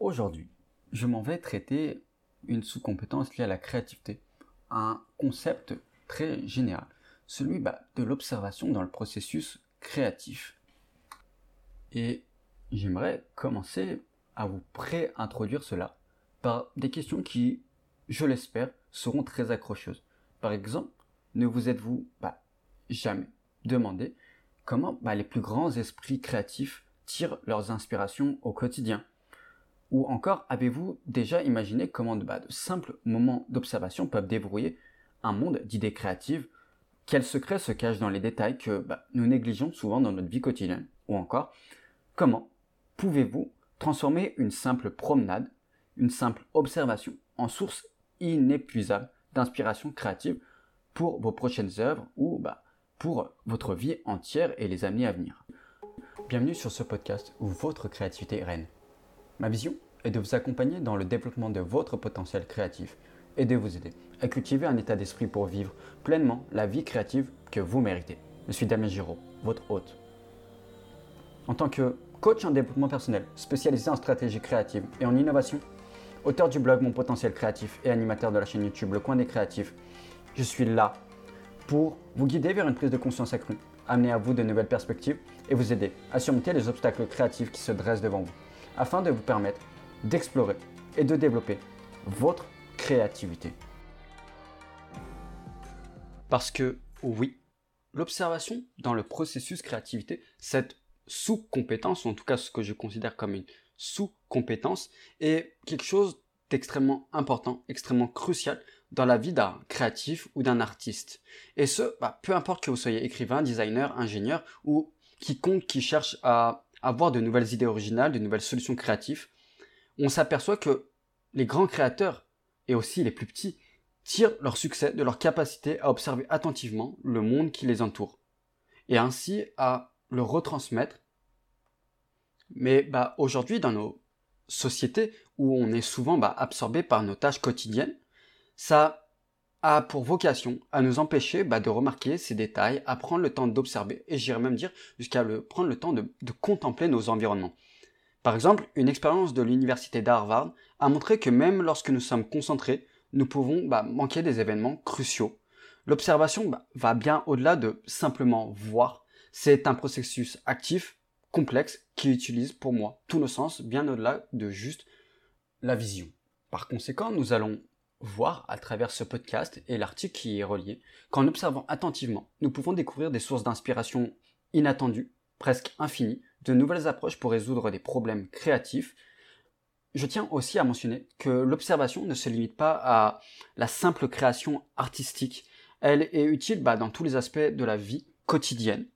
aujourd'hui, je m'en vais traiter une sous-compétence liée à la créativité, un concept très général, celui bah, de l'observation dans le processus créatif. Et j'aimerais commencer à vous pré-introduire cela par des questions qui, je l'espère, seront très accrocheuses. Par exemple, ne vous êtes-vous bah, jamais demandé comment bah, les plus grands esprits créatifs tirent leurs inspirations au quotidien? Ou encore, avez-vous déjà imaginé comment bah, de simples moments d'observation peuvent débrouiller un monde d'idées créatives? Quels secrets se cachent dans les détails que bah, nous négligeons souvent dans notre vie quotidienne? Ou encore, comment pouvez-vous transformer une simple promenade, une simple observation en source inépuisable d'inspiration créative pour vos prochaines œuvres ou bah, pour votre vie entière et les années à venir? Bienvenue sur ce podcast où votre créativité règne. Ma vision est de vous accompagner dans le développement de votre potentiel créatif et de vous aider à cultiver un état d'esprit pour vivre pleinement la vie créative que vous méritez. Je suis Damien Giraud, votre hôte. En tant que coach en développement personnel, spécialisé en stratégie créative et en innovation, auteur du blog Mon potentiel créatif et animateur de la chaîne YouTube Le Coin des créatifs, je suis là pour vous guider vers une prise de conscience accrue, amener à vous de nouvelles perspectives et vous aider à surmonter les obstacles créatifs qui se dressent devant vous, afin de vous permettre d'explorer et de développer votre créativité. Parce que oui, l'observation dans le processus créativité, cette sous-compétence, ou en tout cas ce que je considère comme une sous-compétence, est quelque chose d'extrêmement important, extrêmement crucial dans la vie d'un créatif ou d'un artiste. Et ce, bah, peu importe que vous soyez écrivain, designer, ingénieur ou quiconque qui cherche à avoir de nouvelles idées originales, de nouvelles solutions créatives, on s'aperçoit que les grands créateurs et aussi les plus petits tirent leur succès de leur capacité à observer attentivement le monde qui les entoure et ainsi à le retransmettre. Mais bah, aujourd'hui, dans nos sociétés où on est souvent bah, absorbé par nos tâches quotidiennes, ça a pour vocation à nous empêcher bah, de remarquer ces détails, à prendre le temps d'observer, et j'irais même dire jusqu'à prendre le temps de, contempler nos environnements. Par exemple, une expérience de l'université d'Harvard a montré que même lorsque nous sommes concentrés, nous pouvons bah, manquer des événements cruciaux. L'observation bah, va bien au-delà de simplement voir. C'est un processus actif, complexe, qui utilise pour moi tous nos sens, bien au-delà de juste la vision. Par conséquent, nous allons voir à travers ce podcast et l'article qui est relié qu'en observant attentivement, nous pouvons découvrir des sources d'inspiration inattendues, presque infinies, de nouvelles approches pour résoudre des problèmes créatifs. Je tiens aussi à mentionner que l'observation ne se limite pas à la simple création artistique. Elle est utile bah, dans tous les aspects de la vie quotidienne.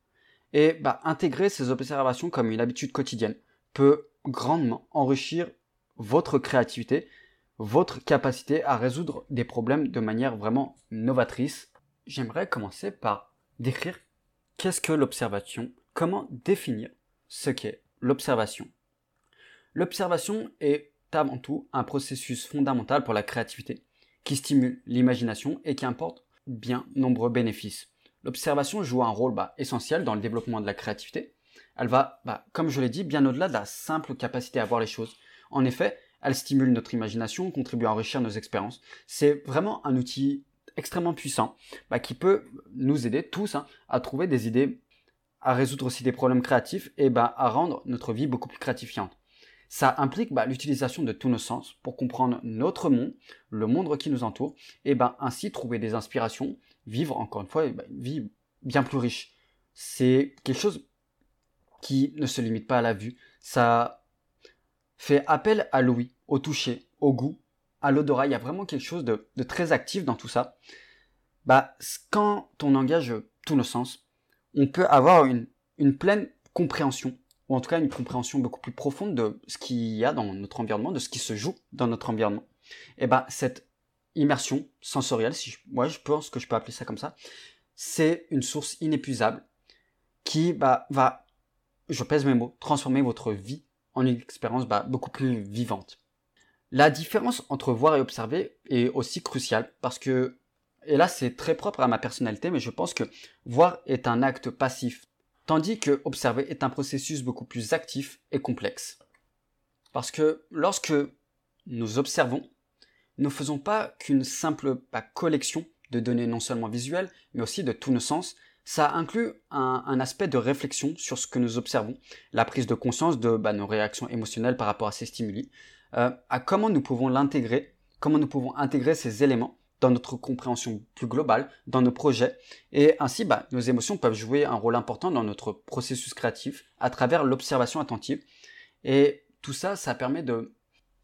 Et bah, intégrer ces observations comme une habitude quotidienne peut grandement enrichir votre créativité votre capacité à résoudre des problèmes de manière vraiment novatrice. J'aimerais commencer par décrire qu'est-ce que l'observation, comment définir ce qu'est l'observation. L'observation est avant tout un processus fondamental pour la créativité qui stimule l'imagination et qui importe bien nombreux bénéfices. L'observation joue un rôle bah, essentiel dans le développement de la créativité. Elle va, bah, comme je l'ai dit, bien au-delà de la simple capacité à voir les choses. En effet, elle stimule notre imagination, contribue à enrichir nos expériences. C'est vraiment un outil extrêmement puissant bah, qui peut nous aider tous hein, à trouver des idées, à résoudre aussi des problèmes créatifs et bah, à rendre notre vie beaucoup plus gratifiante. Ça implique bah, l'utilisation de tous nos sens pour comprendre notre monde, le monde qui nous entoure, et ainsi trouver des inspirations, vivre encore une fois une vie bien plus riche. C'est quelque chose qui ne se limite pas à la vue. Fait appel à l'ouïe, au toucher, au goût, à l'odorat. Il y a vraiment quelque chose de, très actif dans tout ça. Bah, quand on engage tous nos sens, on peut avoir une, une pleine compréhension, ou en tout cas une compréhension beaucoup plus profonde de ce qu'il y a dans notre environnement, de ce qui se joue dans notre environnement. Et bah, cette immersion sensorielle, si je, moi je pense que je peux appeler ça comme ça, c'est une source inépuisable qui bah, va, je pèse mes mots, transformer votre vie une expérience bah, beaucoup plus vivante. La différence entre voir et observer est aussi cruciale parce que, et là c'est très propre à ma personnalité, mais je pense que voir est un acte passif, tandis que observer est un processus beaucoup plus actif et complexe. Parce que lorsque nous observons, nous ne faisons pas qu'une simple bah, collection de données non seulement visuelles, mais aussi de tous nos sens. Ça inclut un, aspect de réflexion sur ce que nous observons, la prise de conscience de bah, nos réactions émotionnelles par rapport à ces stimuli, euh, à comment nous pouvons l'intégrer, comment nous pouvons intégrer ces éléments dans notre compréhension plus globale, dans nos projets, et ainsi bah, nos émotions peuvent jouer un rôle important dans notre processus créatif à travers l'observation attentive. Et tout ça, ça permet de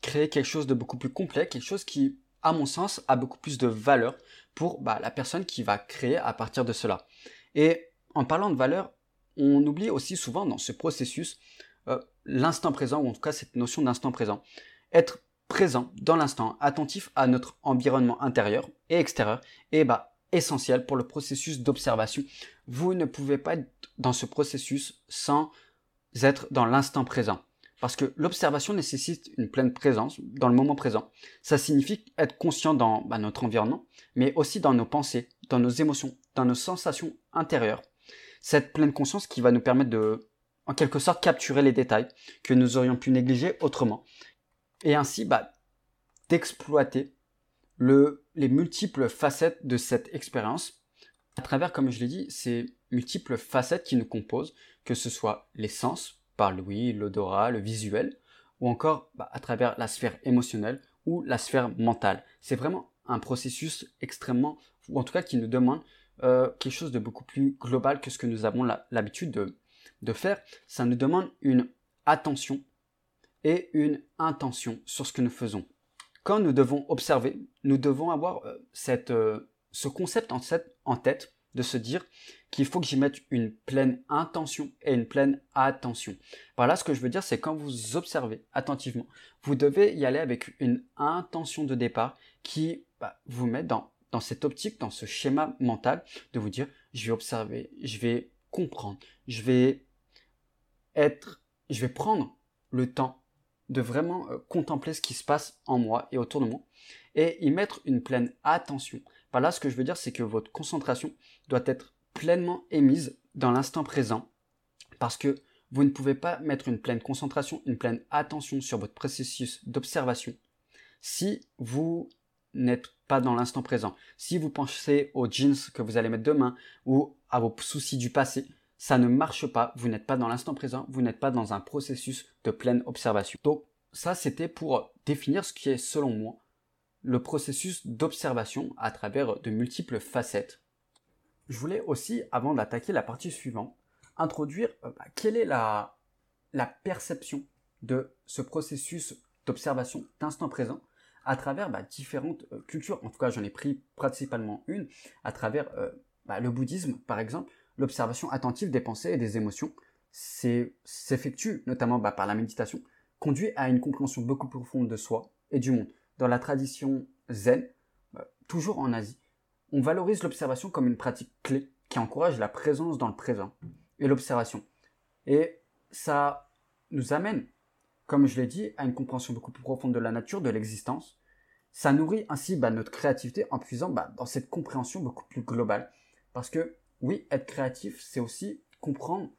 créer quelque chose de beaucoup plus complet, quelque chose qui, à mon sens, a beaucoup plus de valeur pour bah, la personne qui va créer à partir de cela. Et en parlant de valeur, on oublie aussi souvent dans ce processus euh, l'instant présent, ou en tout cas cette notion d'instant présent. Être présent dans l'instant, attentif à notre environnement intérieur et extérieur, est bah, essentiel pour le processus d'observation. Vous ne pouvez pas être dans ce processus sans être dans l'instant présent. Parce que l'observation nécessite une pleine présence dans le moment présent. Ça signifie être conscient dans bah, notre environnement, mais aussi dans nos pensées, dans nos émotions, dans nos sensations intérieures. Cette pleine conscience qui va nous permettre de, en quelque sorte, capturer les détails que nous aurions pu négliger autrement et ainsi bah, d'exploiter le, les multiples facettes de cette expérience à travers, comme je l'ai dit, ces multiples facettes qui nous composent, que ce soit les sens, par l'ouïe, l'odorat, le visuel, ou encore bah, à travers la sphère émotionnelle ou la sphère mentale. C'est vraiment un processus extrêmement, ou en tout cas qui nous demande euh, quelque chose de beaucoup plus global que ce que nous avons l'habitude de, faire. Ça nous demande une attention et une intention sur ce que nous faisons. Quand nous devons observer, nous devons avoir euh, cette, euh, ce concept en tête de se dire qu'il faut que j'y mette une pleine intention et une pleine attention. Par là, ce que je veux dire, c'est quand vous observez attentivement, vous devez y aller avec une intention de départ qui bah, vous met dans, cette optique, dans ce schéma mental de vous dire, je vais observer, je vais comprendre, je vais être, je vais prendre le temps de vraiment euh, contempler ce qui se passe en moi et autour de moi et y mettre une pleine attention. Par là, ce que je veux dire, c'est que votre concentration doit être pleinement émise dans l'instant présent parce que vous ne pouvez pas mettre une pleine concentration, une pleine attention sur votre processus d'observation si vous n'êtes pas dans l'instant présent. Si vous pensez aux jeans que vous allez mettre demain ou à vos soucis du passé, ça ne marche pas, vous n'êtes pas dans l'instant présent, vous n'êtes pas dans un processus de pleine observation. Donc ça, c'était pour définir ce qui est, selon moi, le processus d'observation à travers de multiples facettes. Je voulais aussi, avant d'attaquer la partie suivante, introduire euh, bah, quelle est la, perception de ce processus d'observation d'instant présent à travers bah, différentes euh, cultures. En tout cas, j'en ai pris principalement une à travers euh, bah, le bouddhisme, par exemple, l'observation attentive des pensées et des émotions s'effectue notamment par la méditation, conduit à une compréhension beaucoup plus profonde de soi et du monde. Dans la tradition zen, bah, toujours en Asie, on valorise l'observation comme une pratique clé qui encourage la présence dans le présent et l'observation. Et ça nous amène, comme je l'ai dit, à une compréhension beaucoup plus profonde de la nature, de l'existence. Ça nourrit ainsi bah, notre créativité en puisant dans cette compréhension beaucoup plus globale. Parce que oui, être créatif, c'est aussi comprendre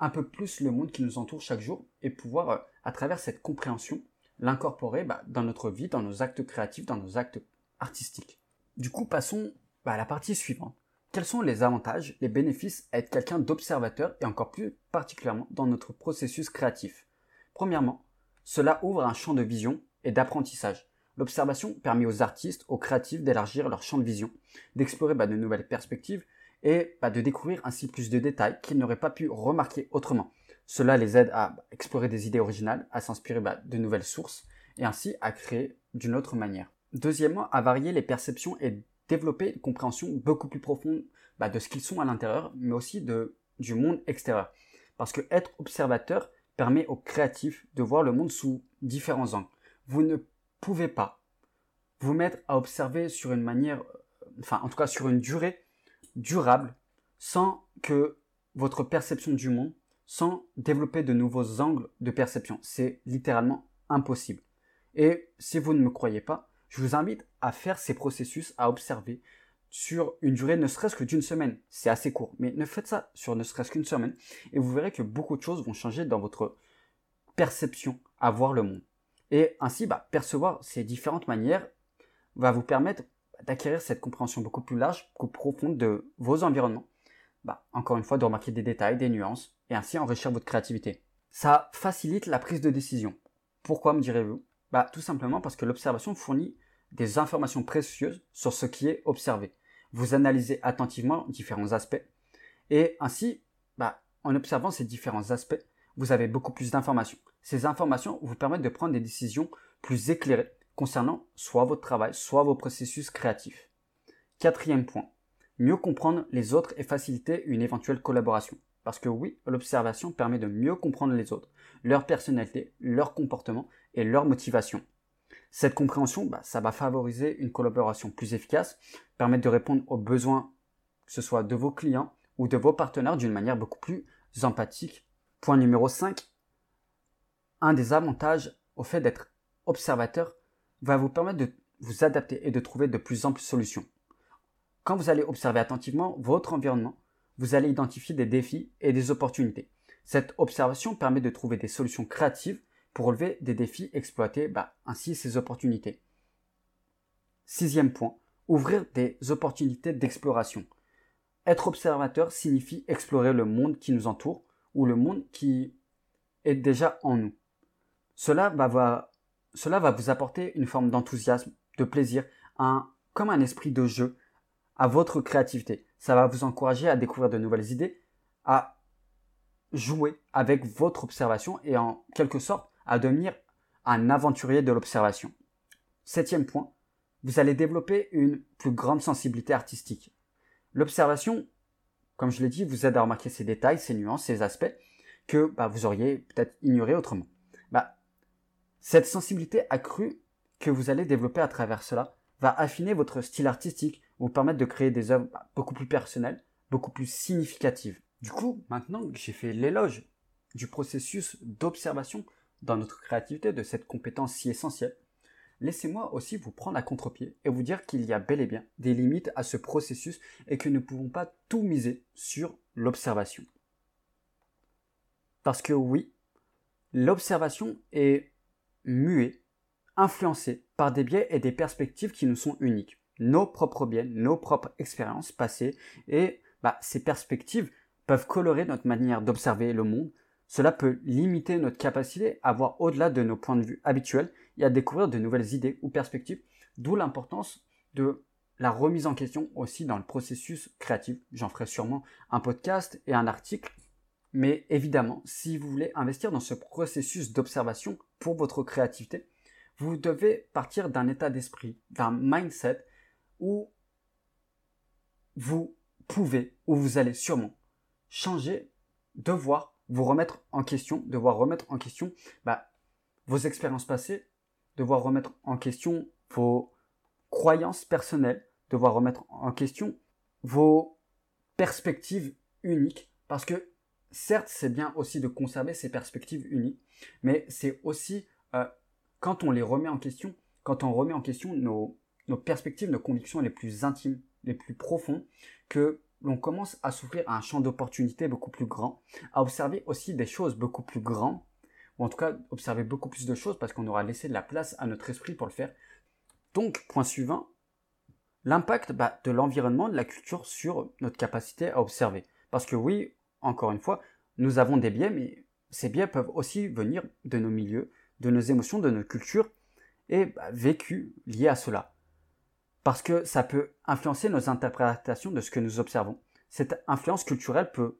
un peu plus le monde qui nous entoure chaque jour et pouvoir, euh, à travers cette compréhension, l'incorporer bah, dans notre vie, dans nos actes créatifs, dans nos actes artistiques. Du coup, passons bah, à la partie suivante. Quels sont les avantages, les bénéfices à être quelqu'un d'observateur et encore plus particulièrement dans notre processus créatif? Premièrement, cela ouvre un champ de vision et d'apprentissage. L'observation permet aux artistes, aux créatifs d'élargir leur champ de vision, d'explorer bah, de nouvelles perspectives et de découvrir ainsi plus de détails qu'ils n'auraient pas pu remarquer autrement. Cela les aide à explorer des idées originales, à s'inspirer bah, de nouvelles sources et ainsi à créer d'une autre manière. Deuxièmement, à varier les perceptions et développer une compréhension beaucoup plus profonde bah, de ce qu'ils sont à l'intérieur, mais aussi de, du monde extérieur. Parce que être observateur permet aux créatifs de voir le monde sous différents angles. Vous ne pouvez pas vous mettre à observer sur une manière, euh, enfin en tout cas sur une durée durable sans que votre perception du monde, sans développer de nouveaux angles de perception. C'est littéralement impossible. Et si vous ne me croyez pas, je vous invite à faire ces processus, à observer sur une durée ne serait-ce que d'une semaine. C'est assez court, mais ne faites ça sur ne serait-ce qu'une semaine et vous verrez que beaucoup de choses vont changer dans votre perception à voir le monde. Et ainsi, bah, percevoir ces différentes manières va vous permettre d'acquérir cette compréhension beaucoup plus large, beaucoup profonde de vos environnements. Bah, encore une fois, de remarquer des détails, des nuances, et ainsi enrichir votre créativité. Ça facilite la prise de décision. Pourquoi me direz-vous? Bah, Tout simplement parce que l'observation fournit des informations précieuses sur ce qui est observé. Vous analysez attentivement différents aspects, et ainsi, bah, en observant ces différents aspects, vous avez beaucoup plus d'informations. Ces informations vous permettent de prendre des décisions plus éclairées concernant soit votre travail, soit vos processus créatifs. Quatrième point, mieux comprendre les autres et faciliter une éventuelle collaboration. Parce que oui, l'observation permet de mieux comprendre les autres, leur personnalité, leur comportement et leur motivation. Cette compréhension, bah, ça va favoriser une collaboration plus efficace, permettre de répondre aux besoins, que ce soit de vos clients ou de vos partenaires d'une manière beaucoup plus empathique. Point numéro 5, un des avantages au fait d'être observateur va vous permettre de vous adapter et de trouver de plus amples solutions. Quand vous allez observer attentivement votre environnement, vous allez identifier des défis et des opportunités. Cette observation permet de trouver des solutions créatives pour relever des défis, exploiter bah, ainsi ces opportunités. Sixième point, ouvrir des opportunités d'exploration. Être observateur signifie explorer le monde qui nous entoure ou le monde qui est déjà en nous. Cela va, vous apporter une forme d'enthousiasme, de plaisir, comme un esprit de jeu à votre créativité. Ça va vous encourager à découvrir de nouvelles idées, à jouer avec votre observation et en quelque sorte à devenir un aventurier de l'observation. Septième point, vous allez développer une plus grande sensibilité artistique. L'observation, comme je l'ai dit, vous aide à remarquer ces détails, ces nuances, ces aspects que bah, vous auriez peut-être ignorés autrement. Bah, cette sensibilité accrue que vous allez développer à travers cela va affiner votre style artistique, vous permettre de créer des œuvres beaucoup plus personnelles, beaucoup plus significatives. Du coup, maintenant que j'ai fait l'éloge du processus d'observation dans notre créativité, de cette compétence si essentielle, laissez-moi aussi vous prendre à contre-pied et vous dire qu'il y a bel et bien des limites à ce processus et que nous ne pouvons pas tout miser sur l'observation. Parce que oui, l'observation est muée, influencée par des biais et des perspectives qui nous sont uniques. Nos propres biais, nos propres expériences passées et bah, ces perspectives peuvent colorer notre manière d'observer le monde. Cela peut limiter notre capacité à voir au-delà de nos points de vue habituels et à découvrir de nouvelles idées ou perspectives, d'où l'importance de la remise en question aussi dans le processus créatif. J'en ferai sûrement un podcast et un article. Mais évidemment, si vous voulez investir dans ce processus d'observation pour votre créativité, vous devez partir d'un état d'esprit, d'un mindset où vous pouvez, où vous allez sûrement changer, devoir vous remettre en question, devoir remettre en question bah, vos expériences passées, devoir remettre en question vos croyances personnelles, devoir remettre en question vos perspectives uniques, parce que certes, c'est bien aussi de conserver ces perspectives uniques, mais c'est aussi euh, quand on les remet en question, quand on remet en question nos, nos perspectives, nos convictions les plus intimes, les plus profondes, que l'on commence à s'ouvrir à un champ d'opportunités beaucoup plus grand, à observer aussi des choses beaucoup plus grandes, ou en tout cas observer beaucoup plus de choses parce qu'on aura laissé de la place à notre esprit pour le faire. Donc, point suivant, l'impact bah, de l'environnement, de la culture sur notre capacité à observer. Parce que oui, encore une fois, nous avons des biais, mais ces biais peuvent aussi venir de nos milieux, de nos émotions, de notre culture, et bah, vécus liés à cela parce que ça peut influencer nos interprétations de ce que nous observons. Cette influence culturelle peut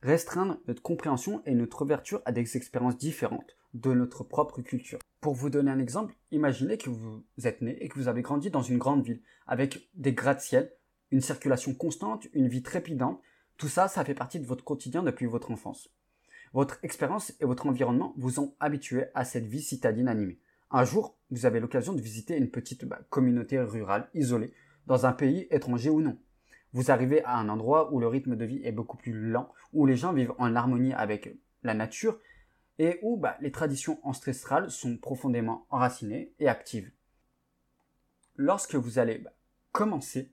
restreindre notre compréhension et notre ouverture à des expériences différentes de notre propre culture. Pour vous donner un exemple, imaginez que vous êtes né et que vous avez grandi dans une grande ville avec des gratte-ciel, une circulation constante, une vie trépidante. Tout ça, ça fait partie de votre quotidien depuis votre enfance. Votre expérience et votre environnement vous ont habitué à cette vie citadine animée. Un jour, vous avez l'occasion de visiter une petite bah, communauté rurale isolée, dans un pays étranger ou non. Vous arrivez à un endroit où le rythme de vie est beaucoup plus lent, où les gens vivent en harmonie avec la nature et où bah, les traditions ancestrales sont profondément enracinées et actives. Lorsque vous allez bah, commencer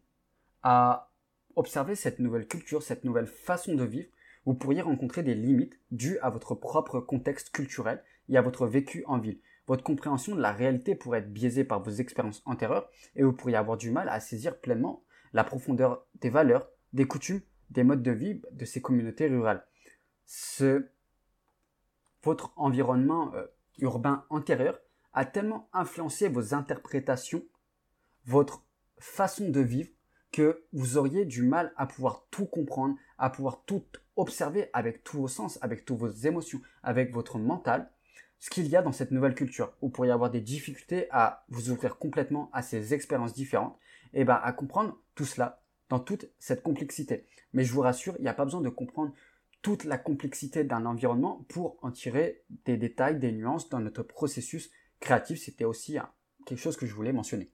à observer cette nouvelle culture, cette nouvelle façon de vivre, vous pourriez rencontrer des limites dues à votre propre contexte culturel et à votre vécu en ville. Votre compréhension de la réalité pourrait être biaisée par vos expériences antérieures et vous pourriez avoir du mal à saisir pleinement la profondeur des valeurs, des coutumes, des modes de vie de ces communautés rurales. Ce, votre environnement euh, urbain antérieur a tellement influencé vos interprétations, votre façon de vivre, que vous auriez du mal à pouvoir tout comprendre, à pouvoir tout observer avec tous vos sens, avec toutes vos émotions, avec votre mental, ce qu'il y a dans cette nouvelle culture. Vous pourriez avoir des difficultés à vous ouvrir complètement à ces expériences différentes et ben à comprendre tout cela dans toute cette complexité. Mais je vous rassure, il n'y a pas besoin de comprendre toute la complexité d'un environnement pour en tirer des détails, des nuances dans notre processus créatif. C'était aussi quelque chose que je voulais mentionner.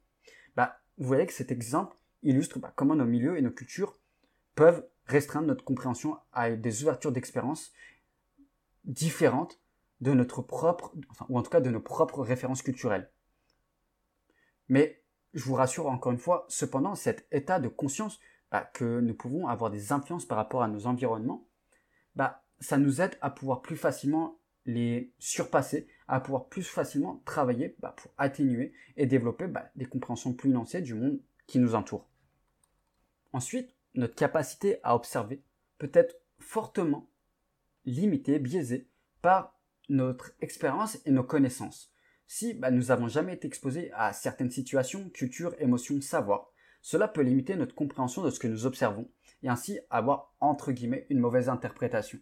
Bah, vous voyez que cet exemple illustre bah, comment nos milieux et nos cultures peuvent restreindre notre compréhension à des ouvertures d'expérience différentes de notre propre, ou en tout cas de nos propres références culturelles. Mais je vous rassure encore une fois, cependant, cet état de conscience bah, que nous pouvons avoir des influences par rapport à nos environnements, bah, ça nous aide à pouvoir plus facilement les surpasser, à pouvoir plus facilement travailler bah, pour atténuer et développer bah, des compréhensions plus nuancées du monde qui nous entoure. Ensuite, notre capacité à observer peut être fortement limitée, biaisée par notre expérience et nos connaissances. Si bah, nous n'avons jamais été exposés à certaines situations, cultures, émotions, savoirs, cela peut limiter notre compréhension de ce que nous observons et ainsi avoir entre guillemets une mauvaise interprétation.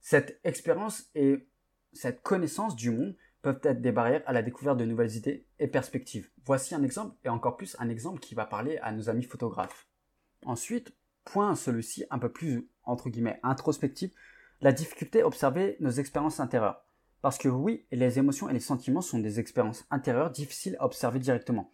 Cette expérience et cette connaissance du monde peuvent être des barrières à la découverte de nouvelles idées et perspectives. Voici un exemple et encore plus un exemple qui va parler à nos amis photographes. Ensuite, point celui-ci un peu plus entre guillemets introspectif, la difficulté à observer nos expériences intérieures. Parce que oui, les émotions et les sentiments sont des expériences intérieures difficiles à observer directement.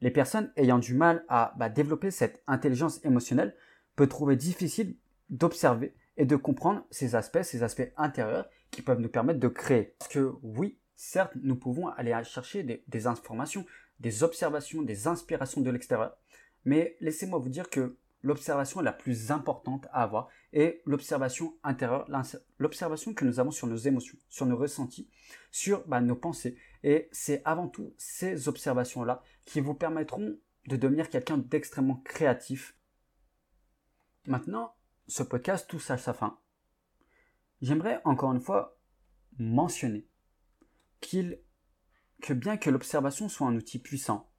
Les personnes ayant du mal à bah, développer cette intelligence émotionnelle peuvent trouver difficile d'observer et de comprendre ces aspects, ces aspects intérieurs qui peuvent nous permettre de créer. Parce que oui, certes, nous pouvons aller chercher des, des informations, des observations, des inspirations de l'extérieur, mais laissez-moi vous dire que l'observation la plus importante à avoir est l'observation intérieure, l'observation que nous avons sur nos émotions, sur nos ressentis, sur bah, nos pensées. Et c'est avant tout ces observations-là qui vous permettront de devenir quelqu'un d'extrêmement créatif. Maintenant, ce podcast touche à sa fin. J'aimerais encore une fois mentionner qu'il, que bien que l'observation soit un outil puissant,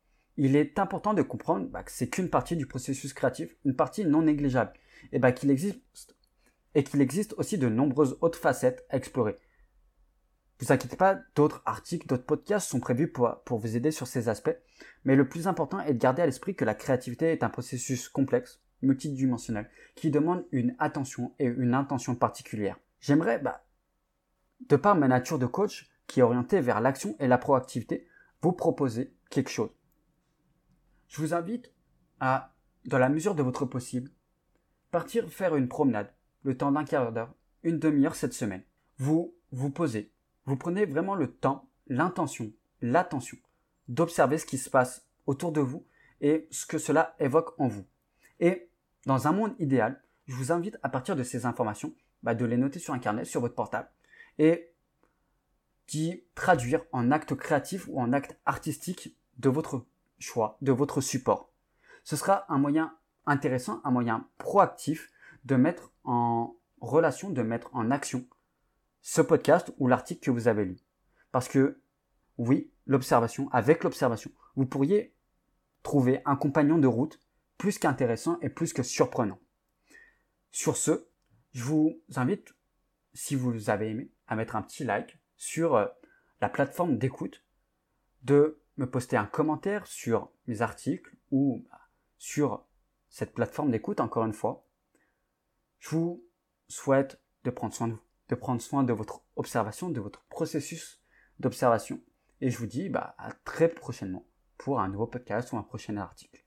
il est important de comprendre bah, que c'est qu'une partie du processus créatif, une partie non négligeable, et bah, qu'il existe et qu'il existe aussi de nombreuses autres facettes à explorer. Vous inquiétez pas, d'autres articles, d'autres podcasts sont prévus pour, pour vous aider sur ces aspects, mais le plus important est de garder à l'esprit que la créativité est un processus complexe, multidimensionnel, qui demande une attention et une intention particulière. J'aimerais, bah, de par ma nature de coach, qui est orientée vers l'action et la proactivité, vous proposer quelque chose je vous invite à, dans la mesure de votre possible, partir faire une promenade, le temps d'un quart d'heure, une demi-heure cette semaine. Vous vous posez, vous prenez vraiment le temps, l'intention, l'attention d'observer ce qui se passe autour de vous et ce que cela évoque en vous. Et dans un monde idéal, je vous invite à partir de ces informations, bah, de les noter sur un carnet, sur votre portable, et d'y traduire en acte créatif ou en acte artistique de votre choix de votre support. Ce sera un moyen intéressant, un moyen proactif de mettre en relation, de mettre en action ce podcast ou l'article que vous avez lu. Parce que oui, l'observation, avec l'observation, vous pourriez trouver un compagnon de route plus qu'intéressant et plus que surprenant. Sur ce, je vous invite, si vous avez aimé, à mettre un petit like sur euh, la plateforme d'écoute, de me poster un commentaire sur mes articles ou sur cette plateforme d'écoute, encore une fois. Je vous souhaite de prendre soin de vous, de prendre soin de votre observation, de votre processus d'observation. Et je vous dis bah, à très prochainement pour un nouveau podcast ou un prochain article.